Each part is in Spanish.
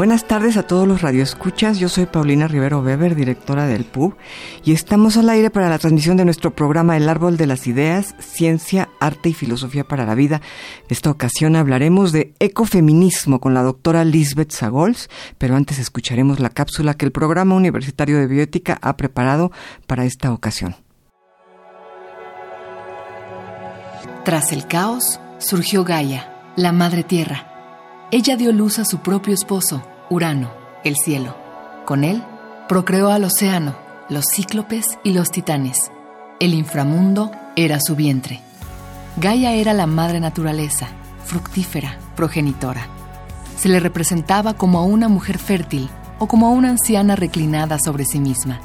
Buenas tardes a todos los radioescuchas. Yo soy Paulina Rivero Weber, directora del PUB, y estamos al aire para la transmisión de nuestro programa El Árbol de las Ideas, Ciencia, Arte y Filosofía para la Vida. Esta ocasión hablaremos de ecofeminismo con la doctora Lisbeth Sagols, pero antes escucharemos la cápsula que el Programa Universitario de Bioética ha preparado para esta ocasión. Tras el caos, surgió Gaia, la Madre Tierra. Ella dio luz a su propio esposo, Urano, el cielo. Con él, procreó al océano, los cíclopes y los titanes. El inframundo era su vientre. Gaia era la madre naturaleza, fructífera, progenitora. Se le representaba como a una mujer fértil o como a una anciana reclinada sobre sí misma.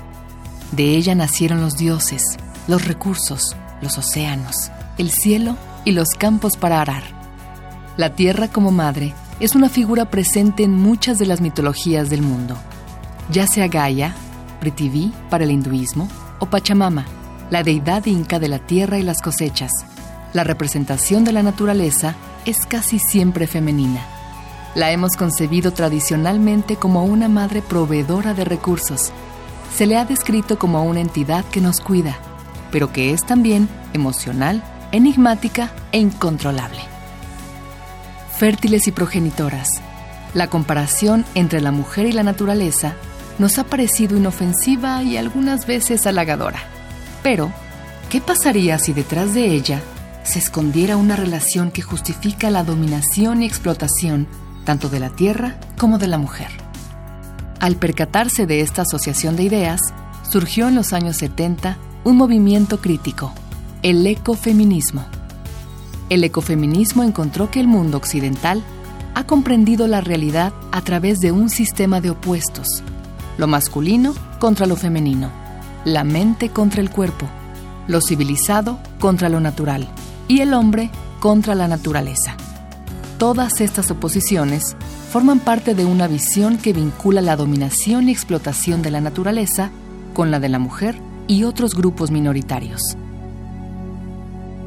De ella nacieron los dioses, los recursos, los océanos, el cielo y los campos para arar. La tierra como madre es una figura presente en muchas de las mitologías del mundo, ya sea Gaia, Prithvi para el hinduismo, o Pachamama, la deidad inca de la tierra y las cosechas. La representación de la naturaleza es casi siempre femenina. La hemos concebido tradicionalmente como una madre proveedora de recursos. Se le ha descrito como una entidad que nos cuida, pero que es también emocional, enigmática e incontrolable fértiles y progenitoras. La comparación entre la mujer y la naturaleza nos ha parecido inofensiva y algunas veces halagadora. Pero, ¿qué pasaría si detrás de ella se escondiera una relación que justifica la dominación y explotación tanto de la tierra como de la mujer? Al percatarse de esta asociación de ideas, surgió en los años 70 un movimiento crítico, el ecofeminismo el ecofeminismo encontró que el mundo occidental ha comprendido la realidad a través de un sistema de opuestos, lo masculino contra lo femenino, la mente contra el cuerpo, lo civilizado contra lo natural y el hombre contra la naturaleza. Todas estas oposiciones forman parte de una visión que vincula la dominación y explotación de la naturaleza con la de la mujer y otros grupos minoritarios.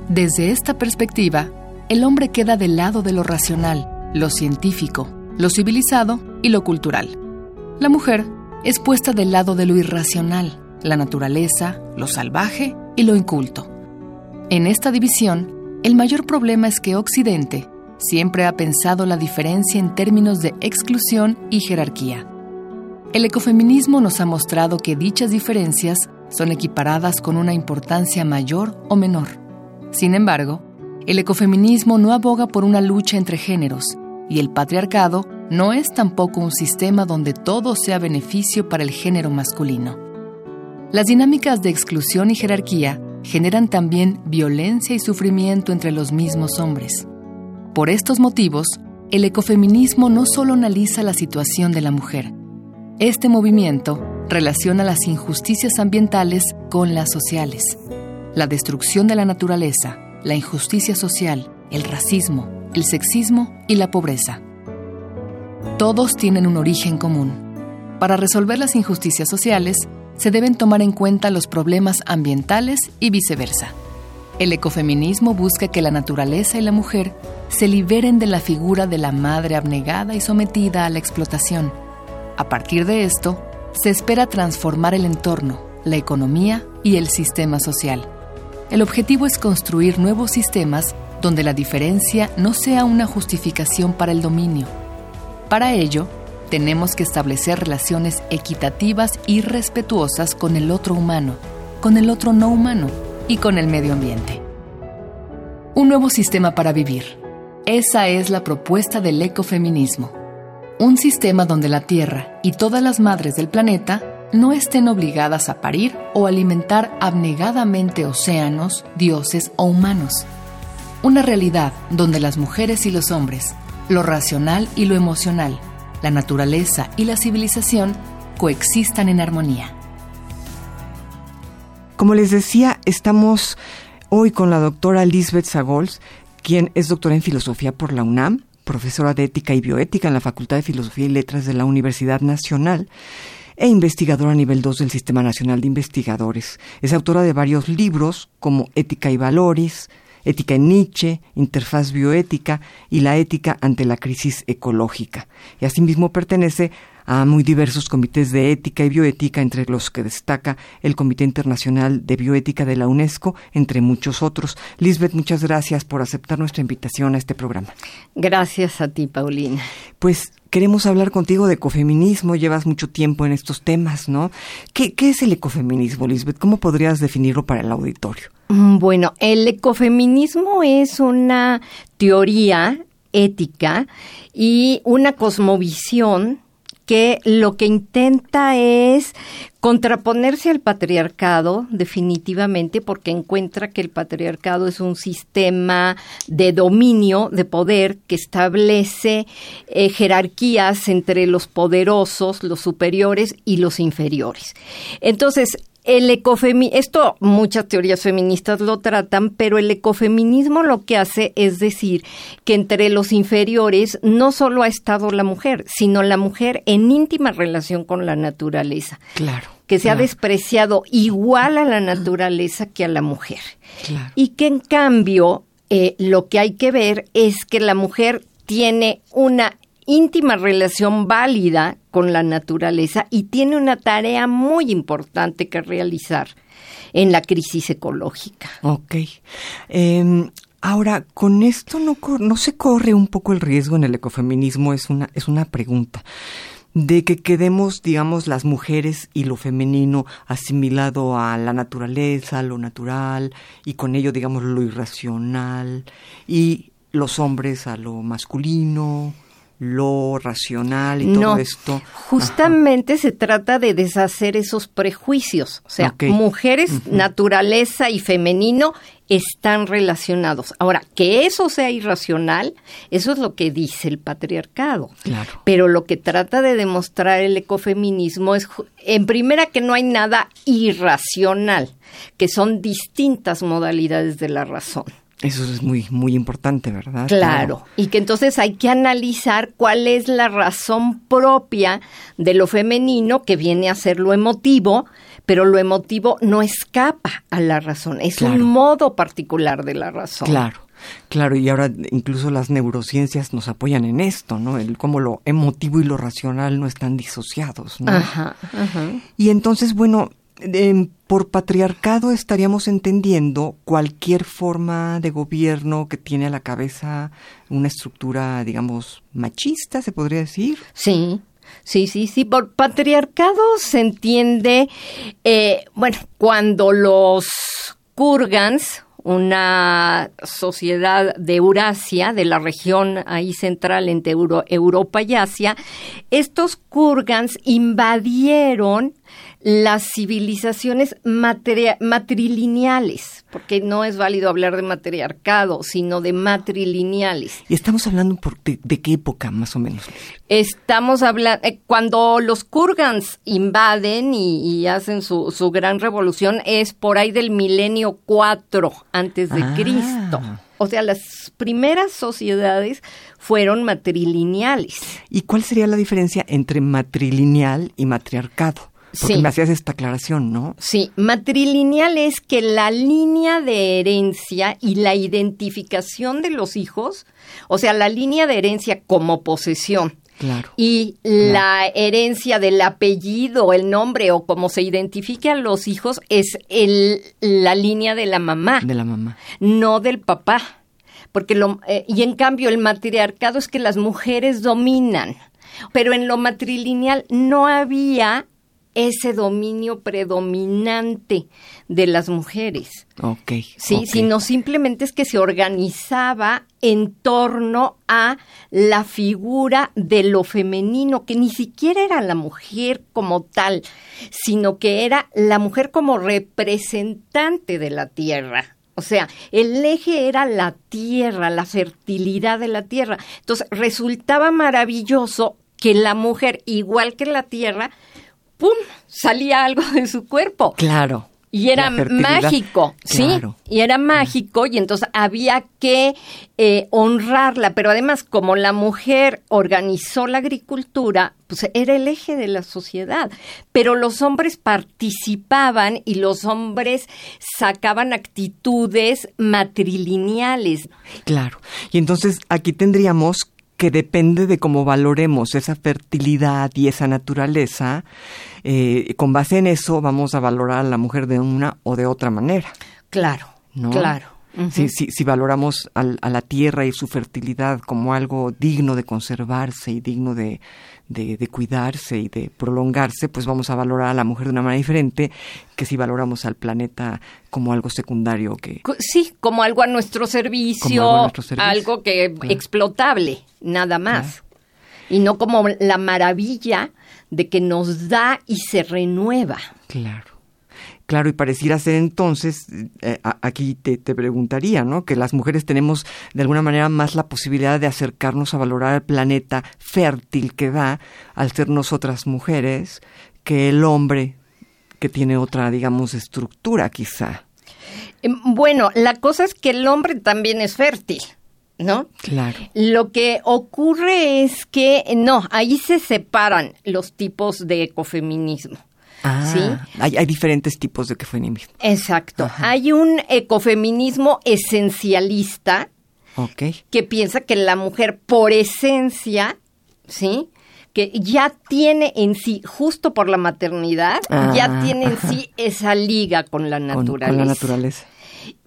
Desde esta perspectiva, el hombre queda del lado de lo racional, lo científico, lo civilizado y lo cultural. La mujer es puesta del lado de lo irracional, la naturaleza, lo salvaje y lo inculto. En esta división, el mayor problema es que Occidente siempre ha pensado la diferencia en términos de exclusión y jerarquía. El ecofeminismo nos ha mostrado que dichas diferencias son equiparadas con una importancia mayor o menor. Sin embargo, el ecofeminismo no aboga por una lucha entre géneros y el patriarcado no es tampoco un sistema donde todo sea beneficio para el género masculino. Las dinámicas de exclusión y jerarquía generan también violencia y sufrimiento entre los mismos hombres. Por estos motivos, el ecofeminismo no solo analiza la situación de la mujer. Este movimiento relaciona las injusticias ambientales con las sociales la destrucción de la naturaleza, la injusticia social, el racismo, el sexismo y la pobreza. Todos tienen un origen común. Para resolver las injusticias sociales, se deben tomar en cuenta los problemas ambientales y viceversa. El ecofeminismo busca que la naturaleza y la mujer se liberen de la figura de la madre abnegada y sometida a la explotación. A partir de esto, se espera transformar el entorno, la economía y el sistema social. El objetivo es construir nuevos sistemas donde la diferencia no sea una justificación para el dominio. Para ello, tenemos que establecer relaciones equitativas y respetuosas con el otro humano, con el otro no humano y con el medio ambiente. Un nuevo sistema para vivir. Esa es la propuesta del ecofeminismo. Un sistema donde la Tierra y todas las madres del planeta no estén obligadas a parir o alimentar abnegadamente océanos, dioses o humanos. Una realidad donde las mujeres y los hombres, lo racional y lo emocional, la naturaleza y la civilización coexistan en armonía. Como les decía, estamos hoy con la doctora Lisbeth Sagols, quien es doctora en filosofía por la UNAM, profesora de ética y bioética en la Facultad de Filosofía y Letras de la Universidad Nacional e investigadora a nivel 2 del Sistema Nacional de Investigadores. Es autora de varios libros como Ética y Valores, Ética en Nietzsche, Interfaz Bioética y la Ética ante la Crisis Ecológica. Y asimismo pertenece a muy diversos comités de ética y bioética, entre los que destaca el Comité Internacional de Bioética de la UNESCO, entre muchos otros. Lisbeth, muchas gracias por aceptar nuestra invitación a este programa. Gracias a ti, Paulina. Pues queremos hablar contigo de ecofeminismo, llevas mucho tiempo en estos temas, ¿no? ¿Qué, qué es el ecofeminismo, Lisbeth? ¿Cómo podrías definirlo para el auditorio? Mm, bueno, el ecofeminismo es una teoría ética y una cosmovisión que lo que intenta es contraponerse al patriarcado, definitivamente, porque encuentra que el patriarcado es un sistema de dominio, de poder, que establece eh, jerarquías entre los poderosos, los superiores y los inferiores. Entonces, el ecofeminismo, esto muchas teorías feministas lo tratan, pero el ecofeminismo lo que hace es decir que entre los inferiores no solo ha estado la mujer, sino la mujer en íntima relación con la naturaleza. Claro. Que se ha despreciado igual a la naturaleza que a la mujer. Claro. Y que en cambio eh, lo que hay que ver es que la mujer tiene una íntima relación válida con la naturaleza y tiene una tarea muy importante que realizar en la crisis ecológica. Ok. Em, ahora, con esto no, no se corre un poco el riesgo en el ecofeminismo, es una, es una pregunta de que quedemos, digamos, las mujeres y lo femenino asimilado a la naturaleza, lo natural, y con ello, digamos, lo irracional, y los hombres a lo masculino, lo racional y todo esto. Justamente se trata de deshacer esos prejuicios. O sea, mujeres, naturaleza y femenino están relacionados. Ahora, que eso sea irracional, eso es lo que dice el patriarcado. Claro. Pero lo que trata de demostrar el ecofeminismo es, en primera, que no hay nada irracional, que son distintas modalidades de la razón. Eso es muy, muy importante, ¿verdad? Claro. Y que entonces hay que analizar cuál es la razón propia de lo femenino que viene a ser lo emotivo, pero lo emotivo no escapa a la razón, es un modo particular de la razón. Claro. Claro, y ahora incluso las neurociencias nos apoyan en esto, ¿no? El cómo lo emotivo y lo racional no están disociados, ¿no? Ajá, ajá. Y entonces, bueno, por patriarcado estaríamos entendiendo cualquier forma de gobierno que tiene a la cabeza una estructura, digamos, machista, se podría decir. Sí. Sí, sí, sí. Por patriarcado se entiende, eh, bueno, cuando los Kurgans, una sociedad de Eurasia, de la región ahí central entre Europa y Asia, estos Kurgans invadieron las civilizaciones matrilineales, porque no es válido hablar de matriarcado, sino de matrilineales. ¿Y estamos hablando de, qué época más o menos? Estamos hablando, eh, cuando los Kurgans invaden y, hacen su, su, gran revolución, es por ahí del milenio 4 antes de ah. Cristo. O sea, las primeras sociedades fueron matrilineales. ¿Y cuál sería la diferencia entre matrilineal y matriarcado? Porque me hacías esta aclaración, ¿no? Sí, matrilineal es que la línea de herencia y la identificación de los hijos, o sea, la línea de herencia como posesión, Claro. Y la herencia del apellido, el nombre o como se identifique a los hijos es el, la línea de la mamá. De la mamá. No del papá. Porque lo, eh, y en cambio el matriarcado es que las mujeres dominan. Pero en lo matrilineal no había ese dominio predominante de las mujeres. Ok. Sí, sino simplemente es que se organizaba en torno a la figura de lo femenino, que ni siquiera era la mujer como tal, sino que era la mujer como representante de la tierra. O sea, el eje era la tierra, la fertilidad de la tierra. Entonces, resultaba maravilloso que la mujer, igual que la tierra, ¡pum! salía algo de su cuerpo. Claro. Y era mágico, ¿sí? Y era mágico y entonces había que eh, honrarla, pero además como la mujer organizó la agricultura, pues era el eje de la sociedad, pero los hombres participaban y los hombres sacaban actitudes matrilineales. Claro, y entonces aquí tendríamos que depende de cómo valoremos esa fertilidad y esa naturaleza, eh, con base en eso vamos a valorar a la mujer de una o de otra manera. Claro, ¿no? claro si, si, valoramos a la tierra y su fertilidad como algo digno de conservarse y digno de, de, cuidarse y de prolongarse, pues vamos a valorar a la mujer de una manera diferente que si valoramos al planeta como algo secundario que... Sí, como algo a nuestro servicio, algo, que explotable, nada más. Y no como la maravilla de que nos da y se renueva. Claro. Claro, y pareciera ser entonces, eh, aquí te, te, preguntaría, ¿no? Que las mujeres tenemos de alguna manera más la posibilidad de acercarnos a valorar el planeta fértil que da al ser nosotras mujeres que el hombre que tiene otra, digamos, estructura quizá. Em, bueno, la cosa es que el hombre también es fértil. ¿No? Claro. Lo que ocurre es que, no, ahí se separan los tipos de ecofeminismo. Ah, ¿sí? hay, diferentes tipos de ecofeminismo. Exacto. Hay un ecofeminismo esencialista que piensa que la mujer por esencia, ¿sí? que ya tiene en sí, justo por la maternidad, ya ah, tiene en sí esa liga con la naturaleza. con la naturaleza.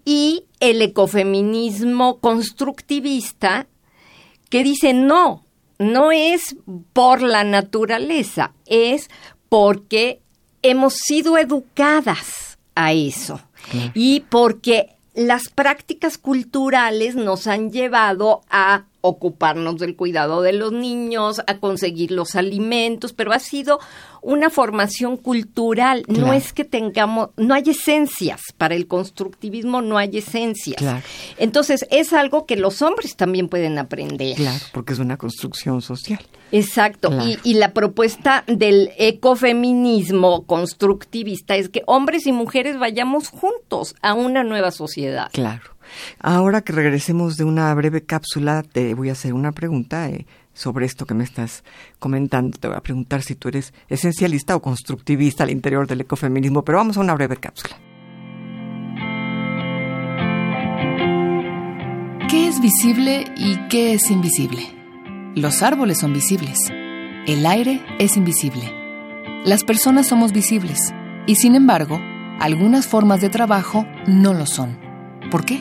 Y el ecofeminismo constructivista que dice no, no es por la naturaleza, es porque hemos sido educadas a eso y porque las prácticas culturales nos han llevado a ocuparnos del cuidado de los niños, a conseguir los alimentos, pero ha sido una formación cultural. No es que tengamos, no hay esencias. Para el constructivismo no hay esencias. Entonces es algo que los hombres también pueden aprender. Claro, porque es una construcción social. Exacto. Y, y la propuesta del ecofeminismo constructivista es que hombres y mujeres vayamos juntos a una nueva sociedad. Claro. Ahora que regresemos de una breve cápsula, te voy a hacer una pregunta eh, sobre esto que me estás comentando. Te voy a preguntar si tú eres esencialista o constructivista al interior del ecofeminismo, pero vamos a una breve cápsula. ¿Qué es visible y qué es invisible? Los árboles son visibles. El aire es invisible. Las personas somos visibles y sin embargo, algunas formas de trabajo no lo son. ¿Por qué?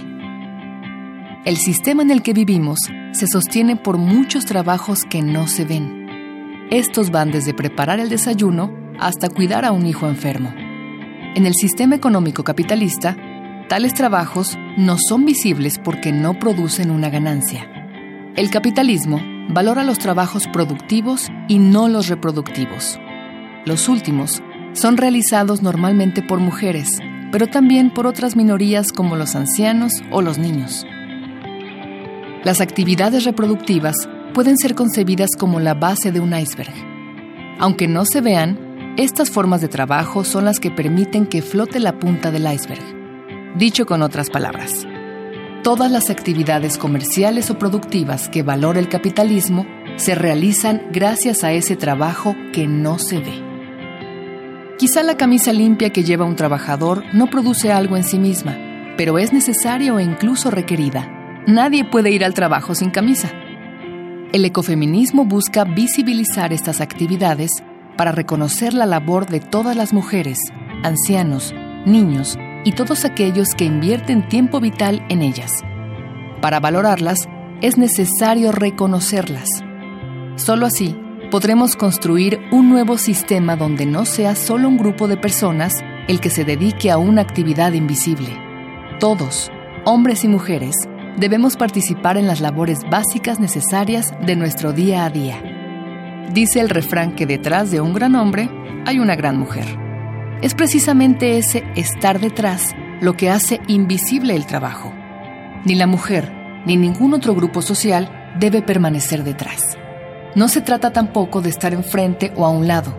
El sistema en el que vivimos se sostiene por muchos trabajos que no se ven. Estos van desde preparar el desayuno hasta cuidar a un hijo enfermo. En el sistema económico capitalista, tales trabajos no son visibles porque no producen una ganancia. El capitalismo valora los trabajos productivos y no los reproductivos. Los últimos son realizados normalmente por mujeres, pero también por otras minorías como los ancianos o los niños. Las actividades reproductivas pueden ser concebidas como la base de un iceberg. Aunque no se vean, estas formas de trabajo son las que permiten que flote la punta del iceberg. Dicho con otras palabras, todas las actividades comerciales o productivas que valora el capitalismo se realizan gracias a ese trabajo que no se ve. Quizá la camisa limpia que lleva un trabajador no produce algo en sí misma, pero es necesaria o incluso requerida Nadie puede ir al trabajo sin camisa. El ecofeminismo busca visibilizar estas actividades para reconocer la labor de todas las mujeres, ancianos, niños y todos aquellos que invierten tiempo vital en ellas. Para valorarlas, es necesario reconocerlas. Solo así podremos construir un nuevo sistema donde no sea solo un grupo de personas el que se dedique a una actividad invisible. Todos, hombres y mujeres, debemos participar en las labores básicas necesarias de nuestro día a día. Dice el refrán que detrás de un gran hombre hay una gran mujer. Es precisamente ese estar detrás lo que hace invisible el trabajo. Ni la mujer ni ningún otro grupo social debe permanecer detrás. No se trata tampoco de estar enfrente o a un lado.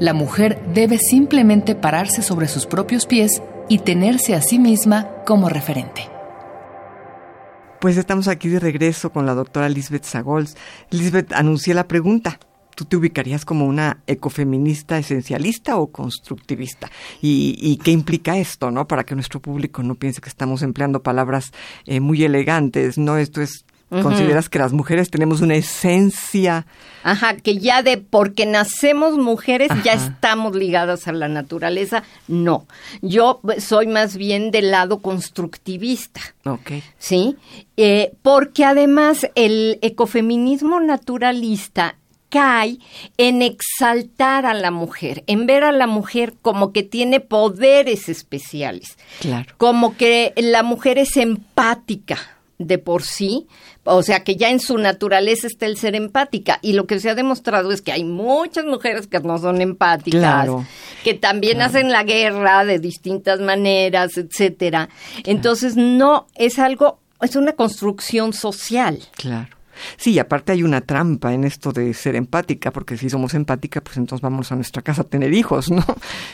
La mujer debe simplemente pararse sobre sus propios pies y tenerse a sí misma como referente. Pues estamos aquí de regreso con la doctora Lisbeth Sagols. Lisbeth, anuncié la pregunta. ¿Tú te ubicarías como una ecofeminista esencialista o constructivista? ¿Y, qué implica esto, no? Para que nuestro público no piense que estamos empleando palabras eh, muy elegantes, ¿no? Esto es ¿Consideras que las mujeres tenemos una esencia? Ajá, que ya de porque nacemos mujeres ya estamos ligadas a la naturaleza. No, yo soy más bien del lado constructivista. Ok. ¿Sí? Eh, porque además el ecofeminismo naturalista cae en exaltar a la mujer, en ver a la mujer como que tiene poderes especiales. Claro. Como que la mujer es empática de por sí, o sea que ya en su naturaleza está el ser empática y lo que se ha demostrado es que hay muchas mujeres que no son empáticas, que también hacen la guerra de distintas maneras, etcétera. Entonces no es algo, es una construcción social. Claro. Sí, y aparte hay una trampa en esto de ser empática, porque si somos empática, pues entonces vamos a nuestra casa a tener hijos, ¿no?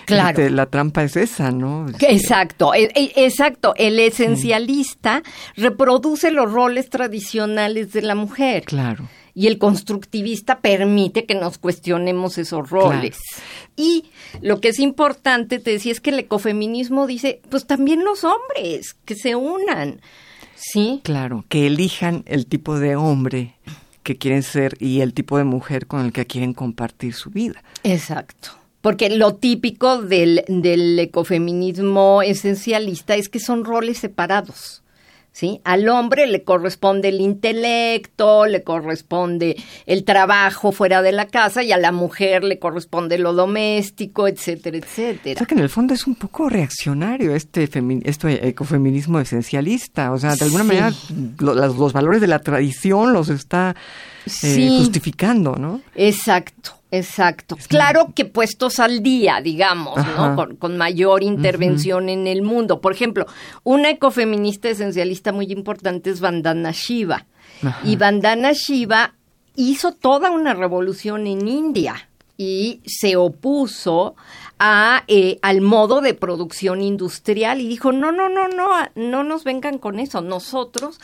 Claro. Este, la trampa es esa, ¿no? Este, exacto, e, e, exacto. El esencialista reproduce los roles tradicionales de la mujer. Claro y el constructivista permite que nos cuestionemos esos roles. Y lo que es importante, te decía, es que el ecofeminismo dice, pues también los hombres, que se unan. Sí. Claro, que elijan el tipo de hombre que quieren ser y el tipo de mujer con el que quieren compartir su vida. Exacto. Porque lo típico del, del ecofeminismo esencialista es que son roles separados. ¿Sí? Al hombre le corresponde el intelecto, le corresponde el trabajo fuera de la casa y a la mujer le corresponde lo doméstico, etcétera, etcétera. O sea que en el fondo es un poco reaccionario este, este ecofeminismo esencialista, o sea, de alguna manera los, valores de la tradición los está eh, justificando, ¿no? Exacto. Exacto. Claro que puestos al día, digamos, ¿no? Con, mayor intervención en el mundo. Por ejemplo, una ecofeminista esencialista muy importante es Vandana Shiva. Y Vandana Shiva hizo toda una revolución en India y se opuso a, eh, al modo de producción industrial y dijo, no, no, no, no, no nos vengan con eso. Nosotros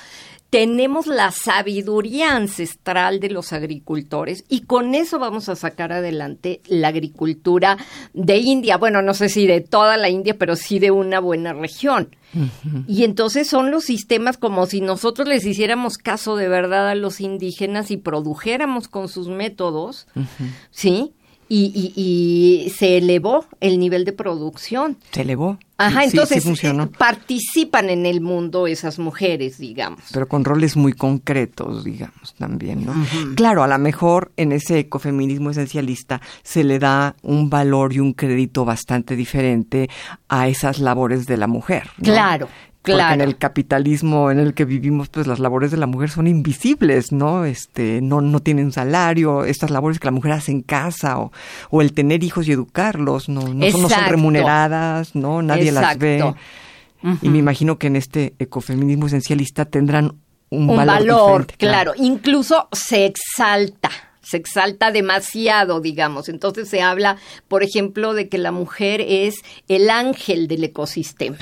tenemos la sabiduría ancestral de los agricultores y con eso vamos a sacar adelante la agricultura de India. Bueno, no sé si de toda la India, pero sí de una buena región. Y entonces son los sistemas como si nosotros les hiciéramos caso de verdad a los indígenas y produjéramos con sus métodos, ¿sí? Y, y, se elevó el nivel de producción. Se elevó. Ajá, entonces participan en el mundo esas mujeres, digamos. Pero con roles muy concretos, digamos, también, ¿no? Claro, a lo mejor en ese ecofeminismo esencialista se le da un valor y un crédito bastante diferente a esas labores de la mujer. Claro, porque en el capitalismo en el que vivimos, pues las labores de la mujer son invisibles, ¿no? Este, no, no tienen salario, estas labores que la mujer hace en casa, o, o el tener hijos y educarlos, no, no, son, remuneradas, ¿no? Nadie las ve. Y me imagino que en este ecofeminismo esencialista tendrán un, un valor, claro. Incluso se exalta se exalta demasiado, digamos. Entonces se habla, por ejemplo, de que la mujer es el ángel del ecosistema.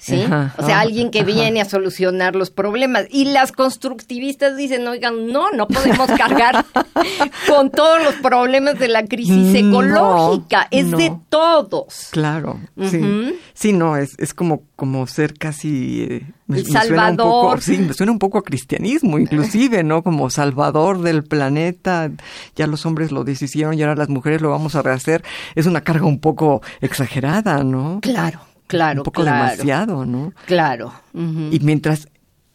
¿Sí? o sea, alguien que viene a solucionar los problemas. Y las constructivistas dicen, oigan, no, no podemos cargar con todos los problemas de la crisis ecológica, es de todos. Claro, sí. Sí, no, es, es como, como ser casi... Eh, El salvador. sí, me suena un poco a cristianismo, inclusive, ¿no? Como salvador del planeta. Ya los hombres lo deshicieron y ahora las mujeres lo vamos a rehacer. Es una carga un poco exagerada, ¿no? Claro. Claro, un poco demasiado, ¿no? Claro. Y mientras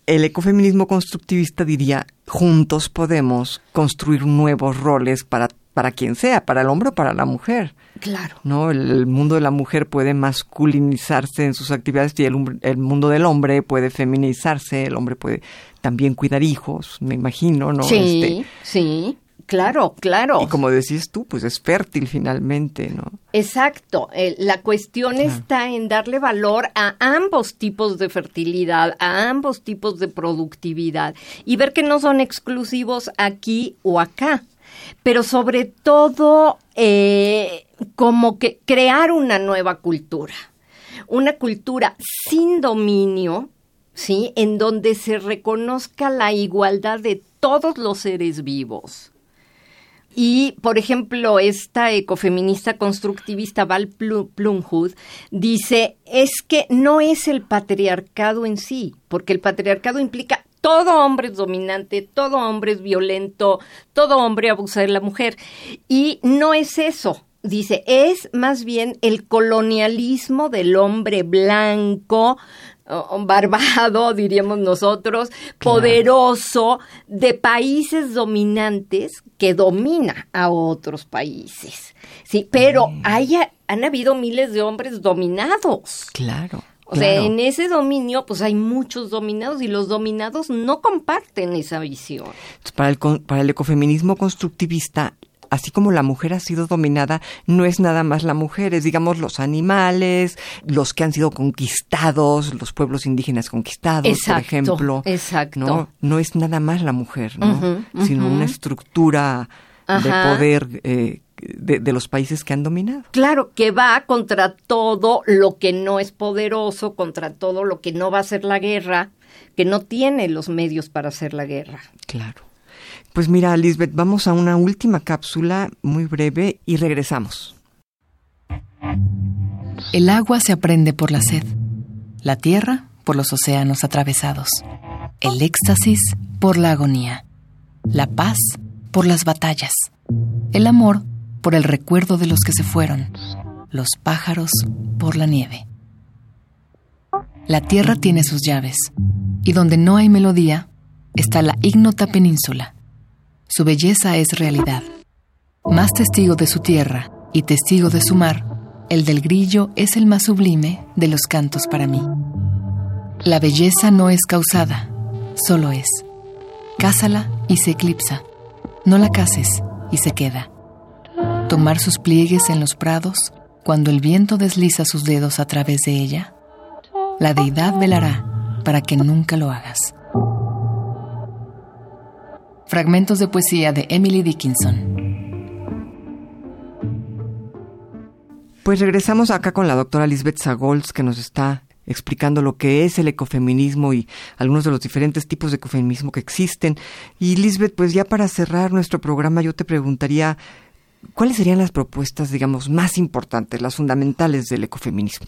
el ecofeminismo constructivista diría, juntos podemos construir nuevos roles para, para quien sea, para el hombre o para la mujer. Claro. ¿no? El, mundo de la mujer puede masculinizarse en sus actividades y el, el, mundo del hombre puede feminizarse, el hombre puede también cuidar hijos, me imagino, ¿no? Sí, este, sí. Claro, claro. Y como decís tú, pues es fértil finalmente, ¿no? Exacto. la cuestión está en darle valor a ambos tipos de fertilidad, a ambos tipos de productividad y ver que no son exclusivos aquí o acá. Pero sobre todo, eh, como que crear una nueva cultura. Una cultura sin dominio, ¿sí? En donde se reconozca la igualdad de todos los seres vivos y, por ejemplo, esta ecofeminista constructivista Val Plumhood dice, es que no es el patriarcado en sí, porque el patriarcado implica todo hombre es dominante, todo hombre es violento, todo hombre abusa de la mujer. Y no es eso. Dice, es más bien el colonialismo del hombre blanco, barbado, diríamos nosotros, poderoso de países dominantes que domina a otros países. Sí, pero mm. han habido miles de hombres dominados. Claro. O sea, en ese dominio, pues hay muchos dominados y los dominados no comparten esa visión. Para el, para el ecofeminismo constructivista, así como la mujer ha sido dominada, no es nada más la mujer, es digamos los animales, los que han sido conquistados, los pueblos indígenas conquistados, por ejemplo. Exacto. ¿no? no es nada más la mujer, ¿no? sino una estructura de poder eh, de, de, los países que han dominado. Claro, que va contra todo lo que no es poderoso, contra todo lo que no va a hacer la guerra, que no tiene los medios para hacer la guerra. Claro. Pues mira, Lisbeth, vamos a una última cápsula muy breve y regresamos. El agua se aprende por la sed, la tierra por los océanos atravesados, el éxtasis por la agonía, la paz por las batallas, el amor por el recuerdo de los que se fueron, los pájaros por la nieve. La tierra tiene sus llaves, y donde no hay melodía está la ignota península, su belleza es realidad. Más testigo de su tierra y testigo de su mar, el del grillo es el más sublime de los cantos para mí. La belleza no es causada, solo es. Cásala y se eclipsa. No la cases y se queda. Tomar sus pliegues en los prados cuando el viento desliza sus dedos a través de ella. La deidad velará para que nunca lo hagas. Fragmentos de poesía de Emily Dickinson. Pues regresamos acá con la doctora Lisbeth Sagols que nos está explicando lo que es el ecofeminismo y algunos de los diferentes tipos de ecofeminismo que existen. Y Lisbeth, pues ya para cerrar nuestro programa yo te preguntaría, ¿cuáles serían las propuestas, digamos, más importantes, las fundamentales del ecofeminismo?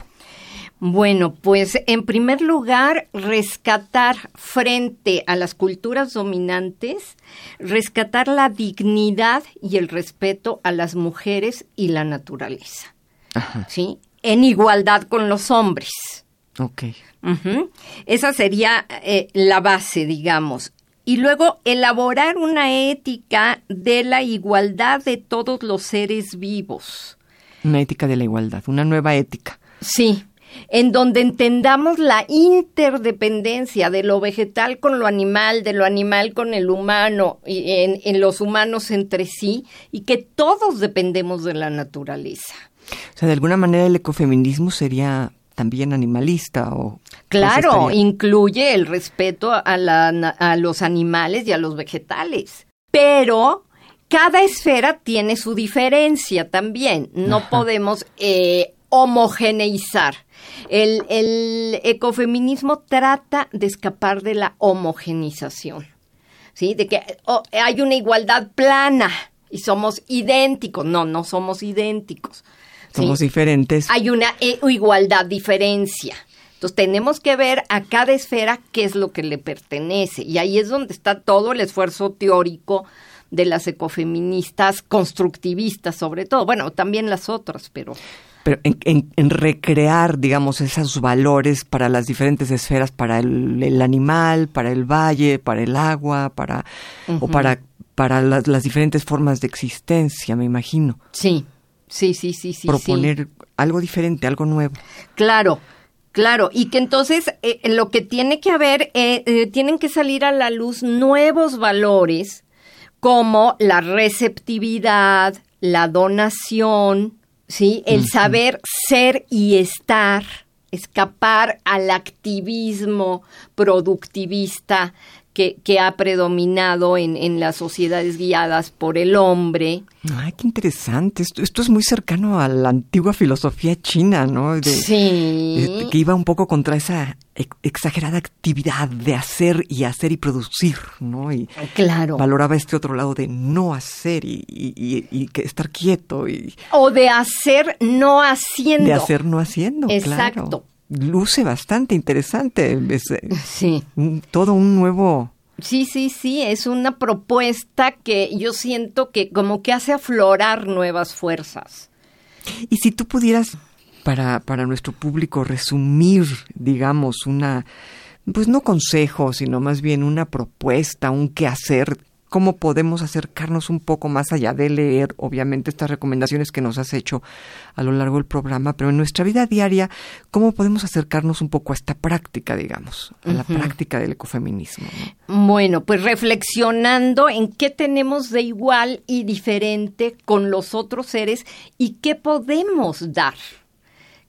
Bueno, pues en primer lugar, rescatar frente a las culturas dominantes, rescatar la dignidad y el respeto a las mujeres y la naturaleza. ¿Sí? En igualdad con los hombres. Ok. Esa sería eh, la base, digamos. Y luego elaborar una ética de la igualdad de todos los seres vivos. Una ética de la igualdad, una nueva ética. Sí, en donde entendamos la interdependencia de lo vegetal con lo animal, de lo animal con el humano, y en, los humanos entre sí, y que todos dependemos de la naturaleza. O sea, de alguna manera el ecofeminismo sería también animalista o... Claro, incluye el respeto a, a los animales y a los vegetales, pero cada esfera tiene su diferencia también. No podemos eh, homogeneizar. El, el, ecofeminismo trata de escapar de la homogenización, ¿sí? De que oh, hay una igualdad plana y somos idénticos. No, no somos idénticos. Somos diferentes. Hay una eh, igualdad, diferencia. Entonces tenemos que ver a cada esfera qué es lo que le pertenece. Y ahí es donde está todo el esfuerzo teórico de las ecofeministas constructivistas sobre todo. Bueno, también las otras, pero... pero en, recrear, digamos, esos valores para las diferentes esferas, para el, animal, para el valle, para el agua, para o para para las, diferentes formas de existencia, me imagino. Sí, sí, sí, sí, sí. Proponer algo diferente, algo nuevo. Claro. Claro, y que entonces eh, lo que tiene que haber, eh, eh, tienen que salir a la luz nuevos valores como la receptividad, la donación, ¿sí? El saber ser y estar, escapar al activismo productivista que, ha predominado en, en, las sociedades guiadas por el hombre. Ay, qué interesante. Esto, esto, es muy cercano a la antigua filosofía china, ¿no? sí. que iba un poco contra esa exagerada actividad de hacer y hacer y producir, ¿no? Y claro. valoraba este otro lado de no hacer y, y, estar quieto. Y, o de hacer no haciendo. De hacer no haciendo, Exacto luce bastante interesante. Es, eh, sí. todo un nuevo... Sí, sí, sí, es una propuesta que yo siento que como que hace aflorar nuevas fuerzas. Y si tú pudieras, para, para nuestro público, resumir, digamos, una, pues no consejo, sino más bien una propuesta, un quehacer cómo podemos acercarnos un poco más allá de leer, obviamente, estas recomendaciones que nos has hecho a lo largo del programa, pero en nuestra vida diaria, cómo podemos acercarnos un poco a esta práctica, digamos, a la práctica del ecofeminismo. Bueno, pues reflexionando en qué tenemos de igual y diferente con los otros seres y qué podemos dar.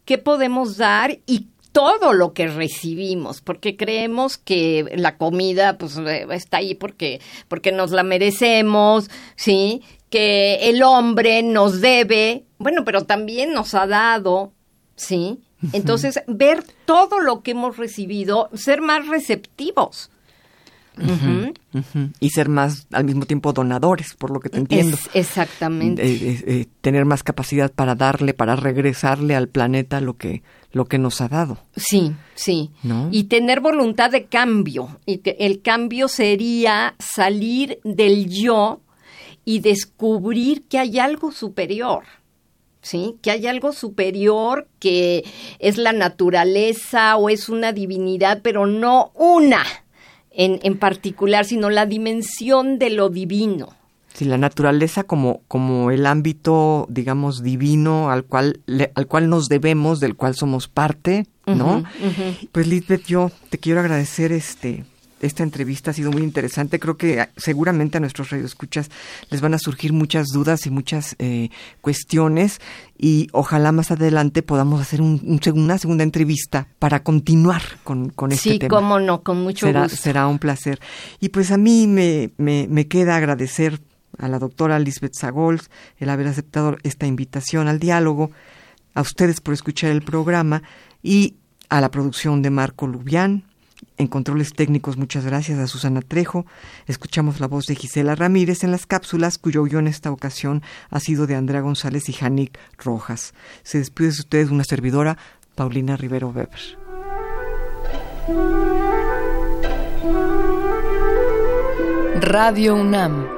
¿Qué podemos dar y todo lo que recibimos, porque creemos que la comida pues eh, está ahí porque porque nos la merecemos, ¿sí? Que el hombre nos debe, bueno, pero también nos ha dado, ¿sí? Entonces, ver todo lo que hemos recibido, ser más receptivos. Y ser más al mismo tiempo donadores, por lo que te entiendo. exactamente. Eh, eh, tener más capacidad para darle, para regresarle al planeta lo que, lo que nos ha dado. Sí, sí. Y tener voluntad de cambio. Y que el cambio sería salir del yo y descubrir que hay algo superior. ¿Sí? Que hay algo superior que es la naturaleza o es una divinidad, pero no una en, en particular, sino la dimensión de lo divino. Sí, la naturaleza como, como el ámbito, digamos, divino al cual, al cual nos debemos, del cual somos parte, ¿no? Pues Lisbeth, yo te quiero agradecer este esta entrevista ha sido muy interesante. Creo que ah, seguramente a nuestros radioescuchas les van a surgir muchas dudas y muchas eh, cuestiones y ojalá más adelante podamos hacer un, una segunda entrevista para continuar con, con este tema. Sí, cómo no, con mucho será, gusto. Será un placer. Y pues a mí me, me, me queda agradecer a la doctora Lisbeth Sagols el haber aceptado esta invitación al diálogo, a ustedes por escuchar el programa y a la producción de Marco Lubián, en controles técnicos, muchas gracias a Susana Trejo. Escuchamos la voz de Gisela Ramírez en las cápsulas, cuyo guion esta ocasión ha sido de Andrea González y Janik Rojas. Se despide de ustedes una servidora, Paulina Rivero Weber. Radio UNAM